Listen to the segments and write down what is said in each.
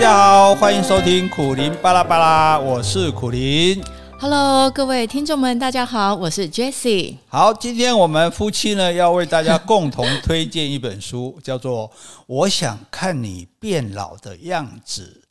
家好，欢迎收听苦林巴拉巴拉，我是苦林。Hello，各位听众们，大家好，我是 Jessie。好，今天我们夫妻呢要为大家共同推荐一本书，叫做《我想看你变老的样子》。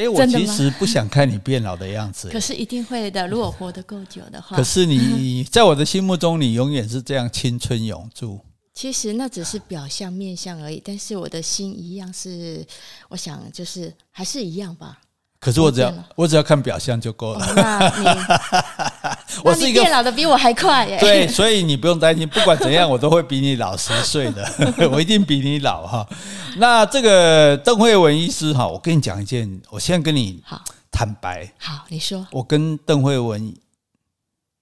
哎，我其实不想看你变老的样子，可是一定会的。如果活得够久的话，可是你在我的心目中，你永远是这样青春永驻。其实那只是表象面相而已，但是我的心一样是，我想就是还是一样吧。可是我只要我只要看表象就够了。哦、那你 我是一个变老的比我还快耶。对，所以你不用担心，不管怎样，我都会比你老十岁的，我一定比你老哈。那这个邓惠文医师哈，我跟你讲一件，我现在跟你坦白。好，好，你说。我跟邓惠文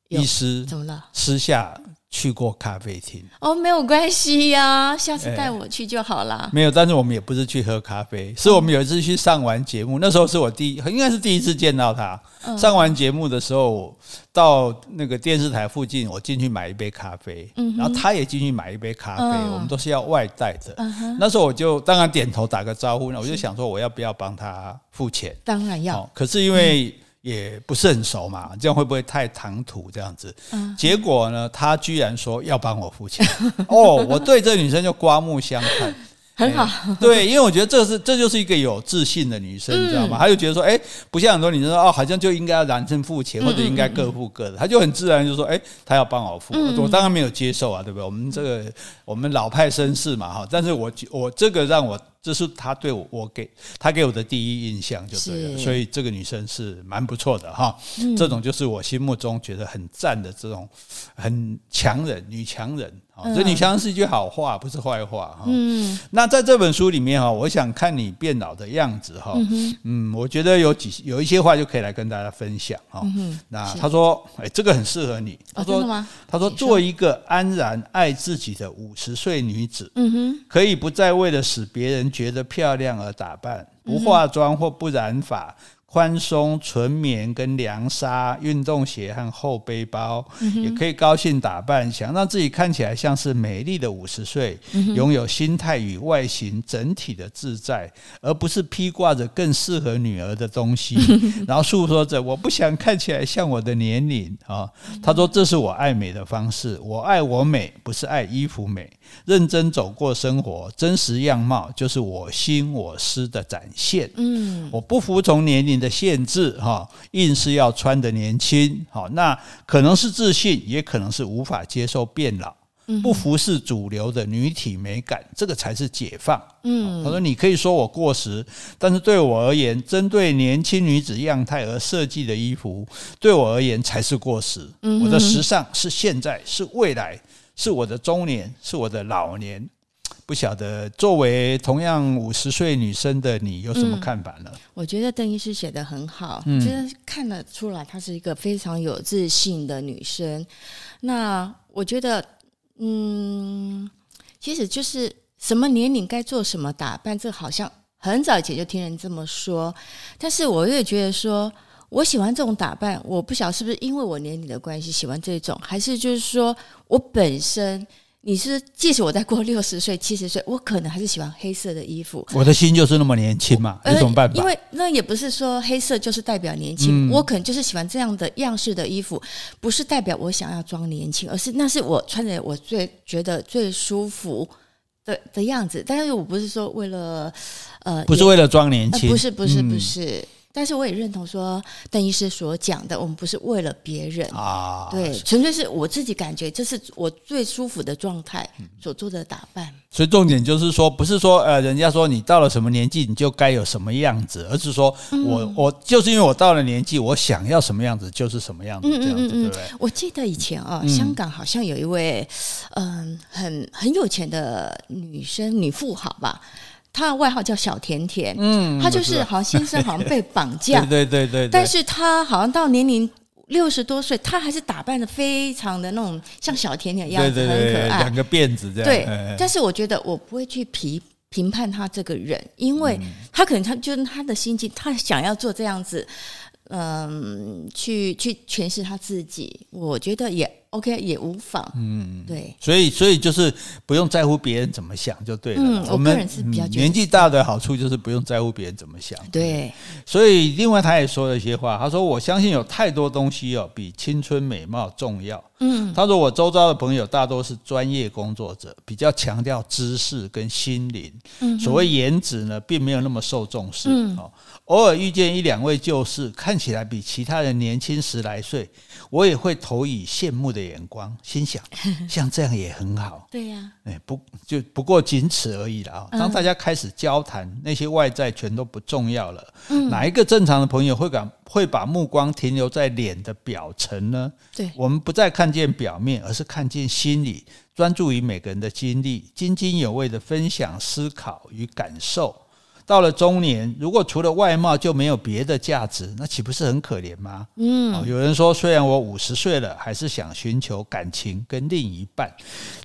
医师怎么了？私下。去过咖啡厅哦，没有关系呀，下次带我去就好了。欸。没有，但是我们也不是去喝咖啡，是我们有一次去上完节目，那时候是我第一，应该是第一次见到他。上完节目的时候，到那个电视台附近，我进去买一杯咖啡，然后他也进去买一杯咖啡，我们都是要外带的。那时候我就当然点头打个招呼，那我就想说我要不要帮他付钱？当然要。可是因为。也不是很熟嘛，这样会不会太唐突这样子？嗯、结果呢，他居然说要帮我付钱 哦，我对这女生就刮目相看。很好，对，因为我觉得这是这就是一个有自信的女生，你知道吗？她就觉得说，哎，不像很多女生说，哦，好像就应该要男生付钱，或者应该各付各的，她就很自然就说，哎，她要帮我付，我当然没有接受啊，对不对？我们这个我们老派绅士嘛，哈，但是我我这个让我这是她对我我给她给我的第一印象就对了，所以这个女生是蛮不错的哈，这种就是我心目中觉得很赞的这种很强人女强人。这女强人是一句好话，不是坏话哈。嗯，那在这本书里面哈，我想看你变老的样子哈。嗯，我觉得有几有一些话就可以来跟大家分享哈。那他说，哎，这个很适合你。他说，他说，做一个安然爱自己的五十岁女子，嗯哼，可以不再为了使别人觉得漂亮而打扮，不化妆或不染发。宽松纯棉跟凉纱，运动鞋和厚背包，嗯、也可以高兴打扮，想让自己看起来像是美丽的五十岁，嗯、拥有心态与外形整体的自在，而不是披挂着更适合女儿的东西，嗯、然后诉说着我不想看起来像我的年龄啊。他说：“这是我爱美的方式，我爱我美，不是爱衣服美。认真走过生活，真实样貌就是我心我思的展现。嗯，我不服从年龄。”的限制哈，硬是要穿的年轻，好，那可能是自信，也可能是无法接受变老，不服侍主流的女体美感，这个才是解放。嗯，他说你可以说我过时，但是对我而言，针对年轻女子样态而设计的衣服，对我而言才是过时。我的时尚是现在，是未来，是我的中年，是我的老年。不晓得作为同样五十岁女生的你有什么看法呢？嗯、我觉得邓医师写的很好，嗯，就是看得出来她是一个非常有自信的女生。那我觉得，嗯，其实就是什么年龄该做什么打扮，这好像很早以前就听人这么说。但是我也觉得说，我喜欢这种打扮，我不晓得是不是因为我年龄的关系喜欢这种，还是就是说我本身。你是，即使我再过 六十岁、七十岁，我可能还是喜欢黑色的衣服。我的心就是那么年轻嘛，有什么办法？因为那也不是说黑色就是代表年轻，嗯、我可能就是喜欢这样的样式的衣服，不是代表我想要装年轻，而是那是我穿着我最觉得最舒服的的样子。但是我不是说为了呃，不是为了装年轻，呃，不是，不是，不是。嗯但是我也认同说邓医师所讲的，我们不是为了别人啊，对，纯粹是我自己感觉这是我最舒服的状态所做的打扮。所以重点就是说，不是说呃，人家说你到了什么年纪你就该有什么样子，而是说我我就是因为我到了年纪，我想要什么样子就是什么样子，这样子对不对？我记得以前啊，香港好像有一位嗯很很有钱的女生女富豪吧。他的外号叫小甜甜，嗯，他就是好像先生好像被绑架，对对对对，但是他好像到年龄六十多岁，他还是打扮的非常的那种像小甜甜一样子，对对对，很可爱，两个辫子这样。对，但是我觉得我不会去评评判他这个人，因为他可能他就是他的心境，他想要做这样子，嗯，去去诠释他自己，我觉得也 OK 也无妨。嗯，对。所以，所以就是不用在乎别人怎么想就对了。嗯，我个人是比较、嗯、年纪大的好处就是不用在乎别人怎么想。对。所以，另外他也说了一些话，他说：“我相信有太多东西哦，比青春美貌重要。”嗯，他说：“我周遭的朋友大多是专业工作者，比较强调知识跟心灵。嗯，所谓颜值呢，并没有那么受重视。嗯，哦偶尔遇见一两位旧事，看起来比其他人年轻十来岁，我也会投以羡慕的眼光，心想 像这样也很好。对呀，哎，不就不过仅此而已了啊！当大家开始交谈，那些外在全都不重要了。嗯，哪一个正常的朋友会敢会把目光停留在脸的表层呢？对，我们不再看见表面，而是看见心里，专注于每个人的经历，津津有味的分享思考与感受。到了中年，如果除了外貌就没有别的价值，那岂不是很可怜吗？嗯，有人说，虽然我五十岁了，还是想寻求感情跟另一半。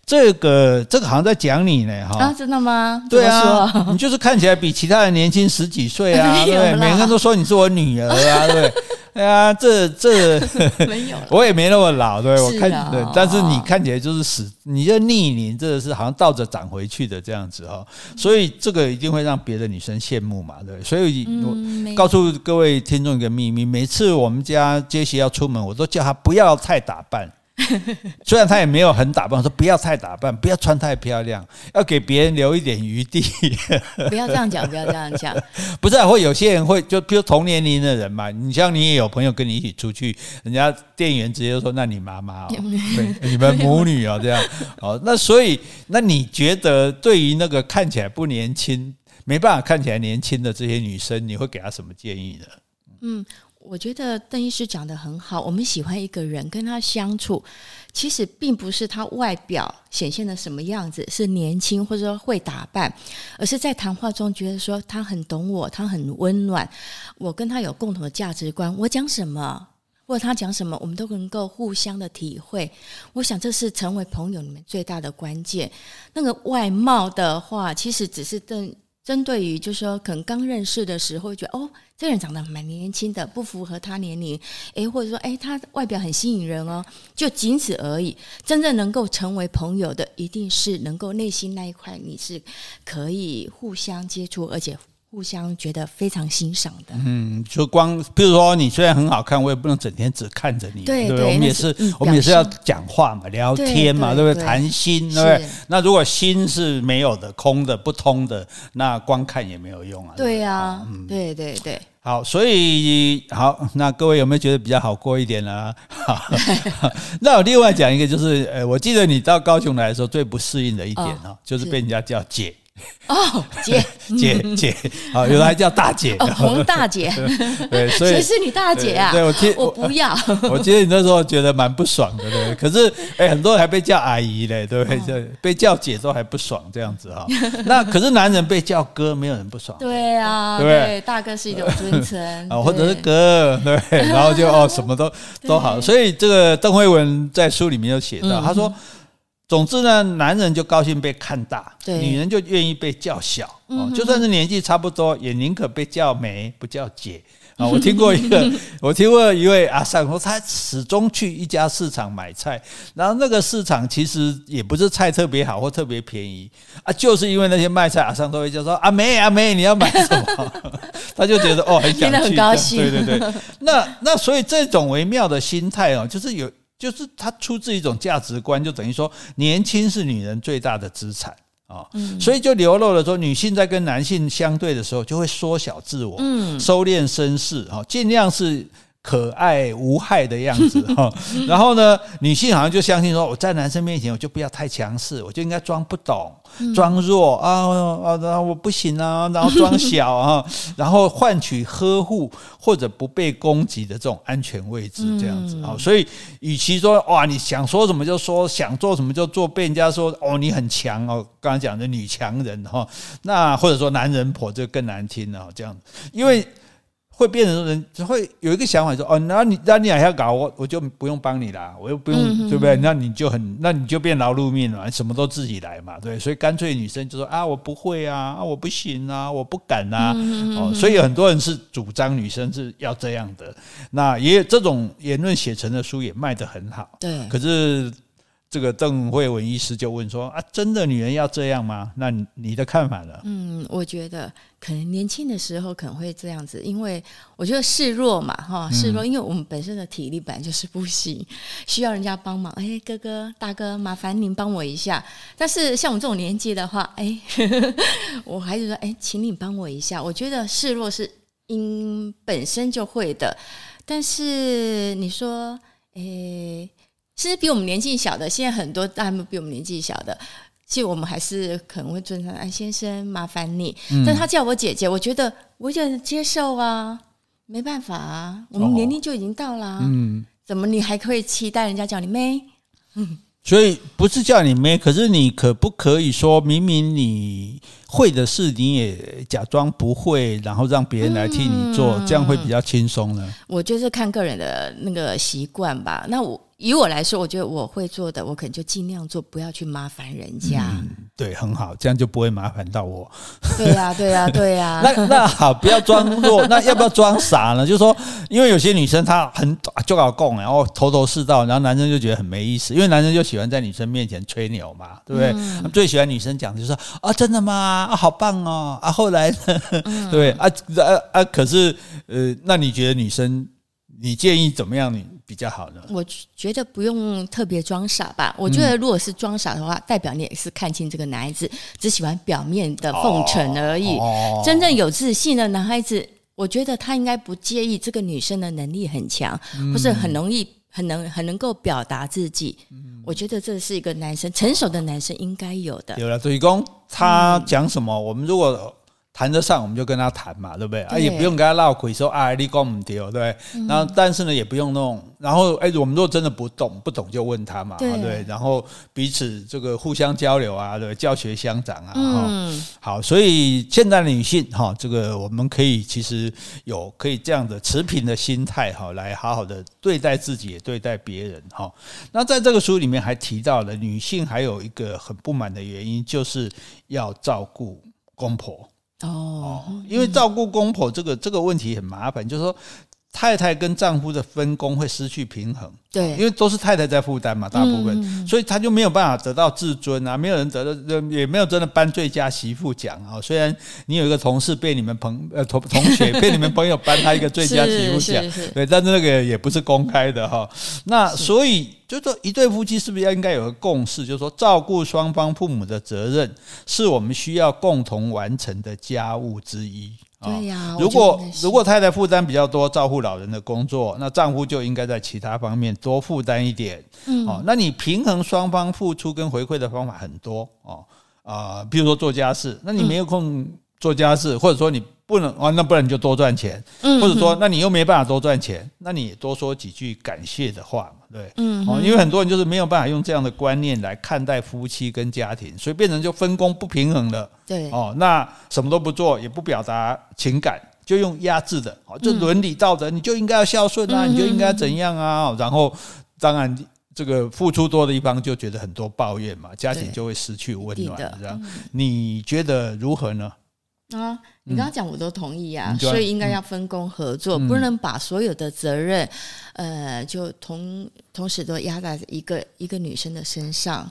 这个这个好像在讲你呢，哈啊，真的吗？对啊，你就是看起来比其他人年轻十几岁啊，对，每个人都说你是我女儿啊，对。哎呀，这这 没有，我也没那么老，对，我看对，但是你看起来就是死，你这逆龄，这是好像倒着长回去的这样子哈，所以这个一定会让别的女生羡慕嘛，对，所以我告诉各位听众一个秘密，每次我们家杰西要出门，我都叫她不要太打扮。虽然他也没有很打扮，说不要太打扮，不要穿太漂亮，要给别人留一点余地。不要这样讲，不要这样讲。不是、啊，会有些人会就比如同年龄的人嘛，你像你也有朋友跟你一起出去，人家店员直接说：“那你妈妈、哦，对，你们母女哦，这样哦。”那所以，那你觉得对于那个看起来不年轻、没办法看起来年轻的这些女生，你会给她什么建议呢？嗯。我觉得邓医师讲得很好。我们喜欢一个人，跟他相处，其实并不是他外表显现的什么样子，是年轻或者说会打扮，而是在谈话中觉得说他很懂我，他很温暖，我跟他有共同的价值观。我讲什么，或者他讲什么，我们都能够互相的体会。我想这是成为朋友里面最大的关键。那个外貌的话，其实只是邓。针对于就是说，可能刚认识的时候，会觉得哦，这个人长得蛮年轻的，不符合他年龄，诶，或者说，诶，他外表很吸引人哦，就仅此而已。真正能够成为朋友的，一定是能够内心那一块，你是可以互相接触，而且。互相觉得非常欣赏的，嗯，就光比如说你虽然很好看，我也不能整天只看着你，对不，对，我们也是，嗯、我们也是要讲话嘛，聊天嘛，对，不对？谈心，对不对？那如果心是没有的、空的、不通的，那光看也没有用啊。对呀，嗯，对对对。好，所以好，那各位有没有觉得比较好过一点呢？啊？好，那我另外讲一个，就是呃，我记得你到高雄来的时候，最不适应的一点呢，哦，就是被人家叫姐。哦，姐 姐姐，好，有的还叫大姐，哦，洪大姐，对，所以谁是你大姐啊？对，对我听我不要，我记得你那时候觉得蛮不爽的，对，可是哎，很多人还被叫阿姨嘞，对不对？哦，被叫姐都还不爽这样子哈。那可是男人被叫哥，没有人不爽。对啊，对，对，大哥是一种尊称啊，或者是哥，对，然后就哦，什么都都好。所以这个邓惠文在书里面有写到，嗯，他说。总之呢，男人就高兴被看大，女人就愿意被叫小。哦，就算是年纪差不多，也宁可被叫梅，不叫姐。啊，我听过一个，我听过一位阿桑说，他始终去一家市场买菜，然后那个市场其实也不是菜特别好或特别便宜啊，就是因为那些卖菜阿桑都会叫说阿妹 阿妹，你要买什么？他就觉得哦，很想去，很高兴。对对对，那那所以这种微妙的心态哦，就是有。就是他出自一种价值观，就等于说年轻是女人最大的资产啊，所以就流露了说，女性在跟男性相对的时候，就会缩小自我，收敛身世，哈，尽量是。可爱无害的样子 哈，然后呢，女性好像就相信说，我在男生面前我就不要太强势，我就应该装不懂、装弱啊啊，然后我不行啊，然后装小啊，然后换取呵护或者不被攻击的这种安全位置，这样子啊。所以，与其说哇，你想说什么就说，想做什么就做，被人家说哦你很强哦，刚刚讲的女强人哈，那或者说男人婆就更难听了这样，因为。会变成人会有一个想法说哦，那你那你还要搞我，我就不用帮你啦，我又不用，嗯、对不对？那你就很，那你就变劳碌命了，什么都自己来嘛，对。所以干脆女生就说啊，我不会啊，啊，我不行啊，我不敢啊，嗯、哦。所以有很多人是主张女生是要这样的，那也有这种言论写成的书也卖得很好，对。可是。这个邓慧文医师就问说：“啊，真的女人要这样吗？那你的看法呢？”嗯，我觉得可能年轻的时候可能会这样子，因为我觉得示弱嘛，哈，示弱，因为我们本身的体力本来就是不行，需要人家帮忙。哎，哥哥大哥，麻烦您帮我一下。但是像我这种年纪的话，哎，我还是说，哎，请你帮我一下。我觉得示弱是因本身就会的，但是你说，哎。其实比我们年纪小的，现在很多大部比我们年纪小的，其实我们还是可能会尊称哎先生，麻烦你。嗯、但他叫我姐姐，我觉得我也接受啊，没办法啊，我们年龄就已经到了，嗯，怎么你还可以期待人家叫你妹？嗯，所以不是叫你妹，可是你可不可以说明明你会的事你也假装不会，然后让别人来替你做，嗯、这样会比较轻松呢？我就是看个人的那个习惯吧。那我。以我来说，我觉得我会做的，我可能就尽量做，不要去麻烦人家。嗯，对，很好，这样就不会麻烦到我。对呀，对呀，对呀。那那好，不要装弱，那要不要装傻呢？就是说，因为有些女生她很就搞共，然后头头是道，然后男生就觉得很没意思，因为男生就喜欢在女生面前吹牛嘛，对不对？嗯，最喜欢女生讲就是说啊，真的吗？啊，好棒哦！啊，后来呢？嗯，对啊啊啊！可是呃，那你觉得女生，你建议怎么样？你？比较好呢，我觉得不用特别装傻吧。我觉得如果是装傻的话，嗯、代表你也是看清这个男孩子只喜欢表面的奉承而已。真正有自信的男孩子，我觉得他应该不介意这个女生的能力很强，嗯、或是很容易、很能、很能够表达自己。嗯、我觉得这是一个男生成熟的男生应该有的。有了，对公他讲什么，嗯、我们如果。谈得上我们就跟他谈嘛，对不对？对啊，也不用跟他闹鬼说啊，你讲不对，对不对？嗯、然后但是呢，也不用弄。然后哎，我们如果真的不懂，不懂就问他嘛，对，对。然后彼此这个互相交流啊，对，教学相长啊。嗯。好，所以现在的女性哈，这个我们可以其实有可以这样的持平的心态哈，来好好的对待自己，也对待别人哈。那在这个书里面还提到了女性还有一个很不满的原因，就是要照顾公婆。哦，因为照顾公婆这个这个问题很麻烦，就是说太太跟丈夫的分工会失去平衡。对，因为都是太太在负担嘛，大部分，嗯、所以他就没有办法得到自尊啊，没有人得到，也没有真的颁最佳媳妇奖啊。虽然你有一个同事被你们朋呃同同学被你们朋友颁他一个最佳媳妇奖，对，但是那个也不是公开的哈。那所以就说一对夫妻是不是要应该有个共识，就是说照顾双方父母的责任是我们需要共同完成的家务之一。对呀，如果如果太太负担比较多，照顾老人的工作，那丈夫就应该在其他方面多负担一点。嗯，哦，那你平衡双方付出跟回馈的方法很多哦，啊、呃，比如说做家事，那你没有空做家事，或者说你。不能啊，那不然你就多赚钱，嗯、或者说，那你又没办法多赚钱，那你也多说几句感谢的话嘛，对，嗯哦，因为很多人就是没有办法用这样的观念来看待夫妻跟家庭，所以变成就分工不平衡了，对，哦，那什么都不做，也不表达情感，就用压制的，哦，就伦理道德，你就应该要孝顺啊，你就应该怎样啊，然后当然这个付出多的一方就觉得很多抱怨嘛，家庭就会失去温暖，这样，你觉得如何呢？啊，你刚刚讲我都同意啊，嗯、所以应该要分工合作，嗯、不能把所有的责任，呃，就同同时都压在一个一个女生的身上。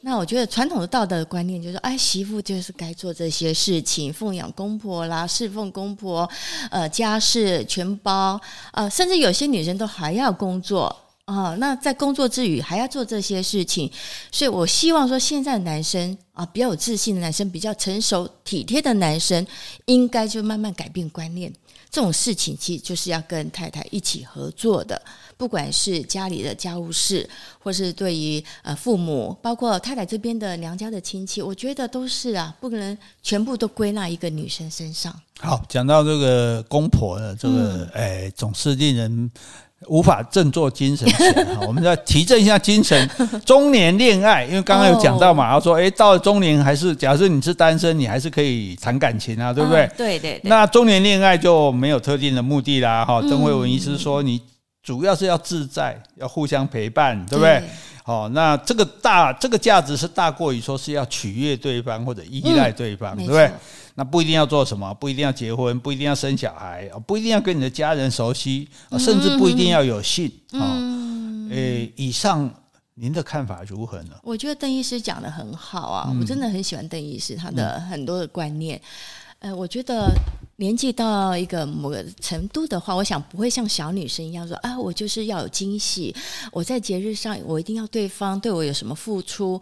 那我觉得传统的道德观念就是说，哎，媳妇就是该做这些事情，奉养公婆啦，侍奉公婆，呃，家事全包，呃，甚至有些女生都还要工作。啊，那在工作之余还要做这些事情，所以我希望说，现在的男生啊，比较有自信的男生，比较成熟体贴的男生，应该就慢慢改变观念。这种事情其实就是要跟太太一起合作的，不管是家里的家务事，或是对于呃父母，包括太太这边的娘家的亲戚，我觉得都是啊，不可能全部都归纳一个女生身上。好，讲到这个公婆呢这个，哎，总是令人。无法振作精神起来，我们要提振一下精神。中年恋爱，因为刚刚有讲到嘛，他说，哎，到了中年还是，假设你是单身，你还是可以谈感情啊，对不对？对对。那中年恋爱就没有特定的目的啦，哈。曾慧文医师说，你主要是要自在，要互相陪伴，对不对？好，那这个大，这个价值是大过于说是要取悦对方或者依赖对方，对不对？那不一定要做什么，不一定要结婚，不一定要生小孩，不一定要跟你的家人熟悉，甚至不一定要有性。嗯，诶，以上您的看法如何呢？我觉得邓医师讲的很好啊，我真的很喜欢邓医师他的很多的观念。呃，我觉得年纪到一个某个程度的话，我想不会像小女生一样说啊，我就是要有惊喜，我在节日上我一定要对方对我有什么付出。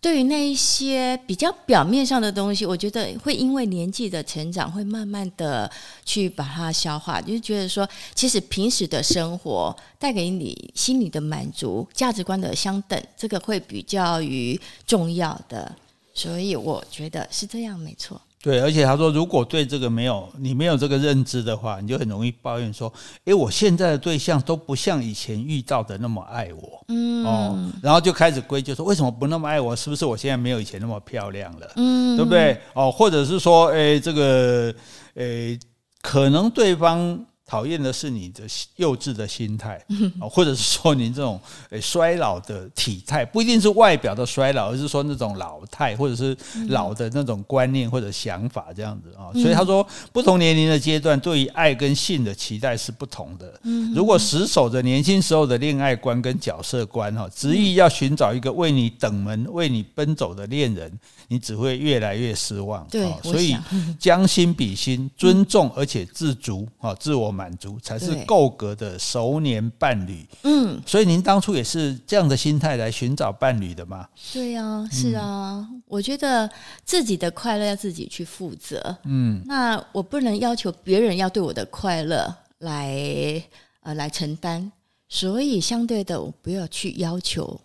对于那一些比较表面上的东西，我觉得会因为年纪的成长，会慢慢的去把它消化。就是觉得说，其实平时的生活带给你心理的满足、价值观的相等，这个会比较于重要的。所以我觉得是这样，没错。对，而且他说，如果对这个没有你没有这个认知的话，你就很容易抱怨说，诶，我现在的对象都不像以前遇到的那么爱我，嗯，哦，然后就开始归咎说，为什么不那么爱我？是不是我现在没有以前那么漂亮了？嗯，对不对？哦，或者是说，诶，这个，诶，可能对方。讨厌的是你的幼稚的心态，或者是说你这种诶衰老的体态，不一定是外表的衰老，而是说那种老态，或者是老的那种观念或者想法这样子啊。所以他说，不同年龄的阶段对于爱跟性的期待是不同的。如果死守着年轻时候的恋爱观跟角色观哈，执意要寻找一个为你等门、为你奔走的恋人，你只会越来越失望。对，所以将心比心，尊重而且自足啊，自我满。足才是够格的熟年伴侣。嗯，所以您当初也是这样的心态来寻找伴侣的吗？对啊，是啊。嗯、我觉得自己的快乐要自己去负责。嗯，那我不能要求别人要对我的快乐来呃来承担。所以相对的，我不要去要求，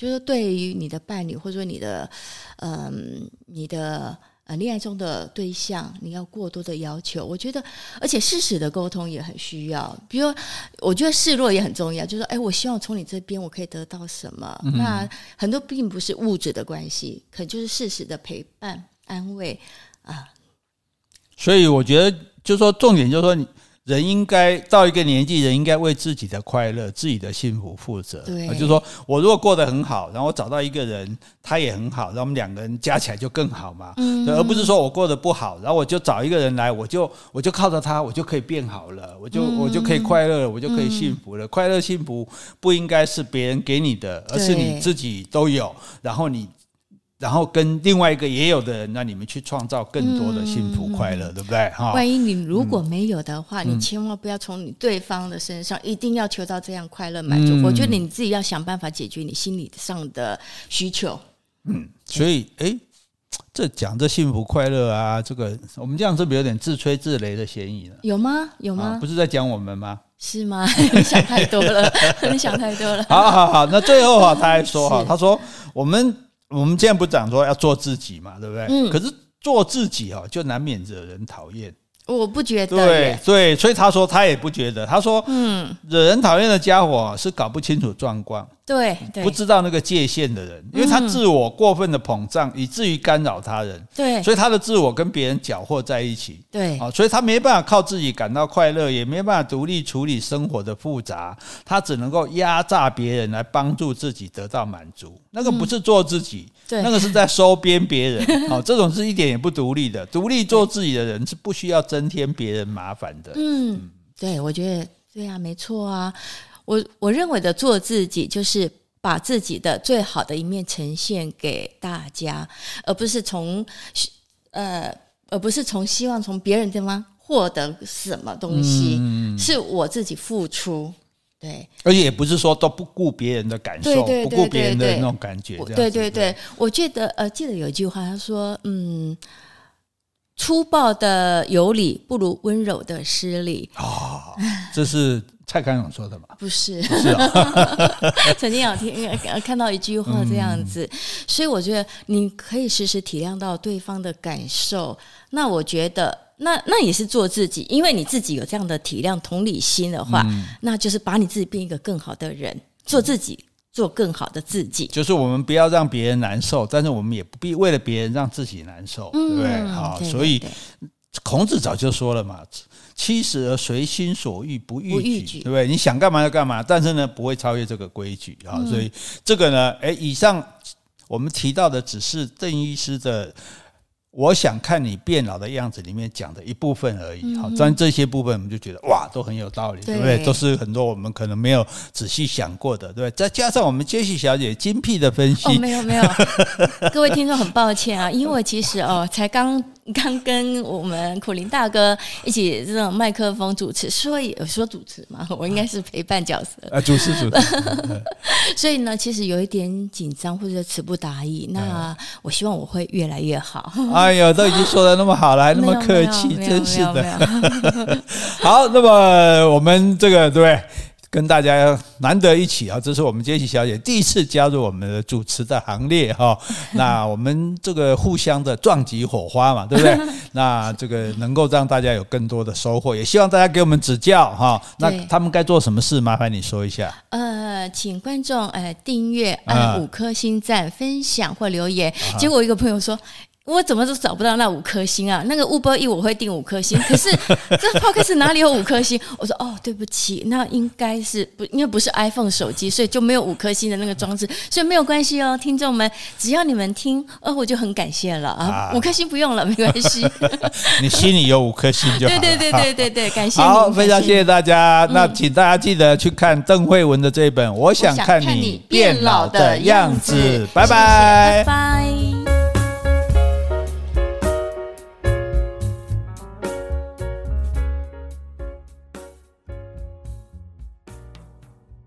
就是对于你的伴侣或者说你的嗯、呃、你的。呃，恋爱中的对象，你要过多的要求，我觉得，而且事实的沟通也很需要。比如，我觉得示弱也很重要，就是说，哎，我希望从你这边我可以得到什么？嗯、那很多并不是物质的关系，可能就是事实的陪伴、安慰啊。所以我觉得，就是说，重点就是说你。人应该到一个年纪，人应该为自己的快乐、自己的幸福负责。对，就是说我如果过得很好，然后我找到一个人，他也很好，然后我们两个人加起来就更好嘛。嗯，而不是说我过得不好，然后我就找一个人来，我就我就靠着他，我就可以变好了，我就我就可以快乐了，我就可以幸福了。快乐幸福不应该是别人给你的，而是你自己都有，然后你。然后跟另外一个也有的人，那你们去创造更多的幸福快乐，嗯、对不对？哈，万一你如果没有的话，嗯、你千万不要从你对方的身上一定要求到这样快乐满足。嗯、我觉得你自己要想办法解决你心理上的需求。嗯，所以哎，这讲这幸福快乐啊，这个我们这样是不是有点自吹自擂的嫌疑了？有吗？有吗？不是在讲我们吗？是吗？你想太多了，你想太多了。好好好，那最后哈，他还说哈，他说我们。我们现在不讲说要做自己嘛，对不对？嗯。可是做自己哦，就难免惹人讨厌。我不觉得。对对，所以他说他也不觉得。他说，嗯，惹人讨厌的家伙是搞不清楚状况。对，不知道那个界限的人，因为他自我过分的膨胀，以至于干扰他人。对，所以他的自我跟别人搅和在一起。对，啊，所以他没办法靠自己感到快乐，也没办法独立处理生活的复杂，他只能够压榨别人来帮助自己得到满足。那个不是做自己，对，那个是在收编别人。哦，这种是一点也不独立的。独立做自己的人是不需要增添别人麻烦的。嗯，对，我觉得对啊，没错啊。我我认为的做自己，就是把自己的最好的一面呈现给大家，而不是从呃，而不是从希望从别人地方获得什么东西，嗯、是我自己付出。对，而且也不是说都不顾别人的感受，对对对对对，不顾别人的那种感觉。对对对，我记得呃，记得有一句话，他说：“嗯，粗暴的有理不如温柔的失礼。”哦，这是。蔡康永说的吗？不是，不是啊。曾经有听看到一句话这样子，嗯、所以我觉得你可以时时体谅到对方的感受。那我觉得那那也是做自己，因为你自己有这样的体谅、同理心的话，嗯、那就是把你自己变一个更好的人，做自己，做更好的自己。就是我们不要让别人难受，但是我们也不必为了别人让自己难受，嗯、对不对？好，所以孔子早就说了嘛：“七十而随心所欲，不逾矩，对不对？你想干嘛就干嘛，但是呢，不会超越这个规矩啊。嗯”所以这个呢，哎，以上我们提到的只是邓医师的。我想看你变老的样子里面讲的一部分而已，好，但这些部分我们就觉得哇，都很有道理，对不对？都是很多我们可能没有仔细想过的，对不对？再加上我们杰西小姐精辟的分析，哦，没有没有，各位听众很抱歉啊，因为其实哦，才刚。刚跟我们苦林大哥一起这种麦克风主持，所以有说主持嘛，我应该是陪伴角色啊，主持主持。所以呢，其实有一点紧张或者词不达意。那我希望我会越来越好。哎呦，都已经说的那么好了，还那么客气，真是的。好，那么我们这个对。跟大家难得一起啊，这是我们杰西小姐第一次加入我们的主持的行列哈。那我们这个互相的撞击火花嘛，对不对？那这个能够让大家有更多的收获，也希望大家给我们指教哈。那他们该做什么事？麻烦你说一下。呃，请观众呃订阅、按五颗星赞、分享或留言。结果一个朋友说。我怎么都找不到那五颗星啊？那个 Uber Eats 我会定五颗星，可是 这 Podcast 哪里有五颗星？我说哦，对不起，那应该是不，因为不是 iPhone 手机，所以就没有五颗星的那个装置，所以没有关系哦，听众们，只要你们听，呃，我就很感谢了啊，五颗星不用了，没关系。你心里有五颗星就好。对对对对对对，感谢。好，非常谢谢大家。那请大家记得去看邓慧文的这一本《我想看你变老的样子》。拜拜，拜拜。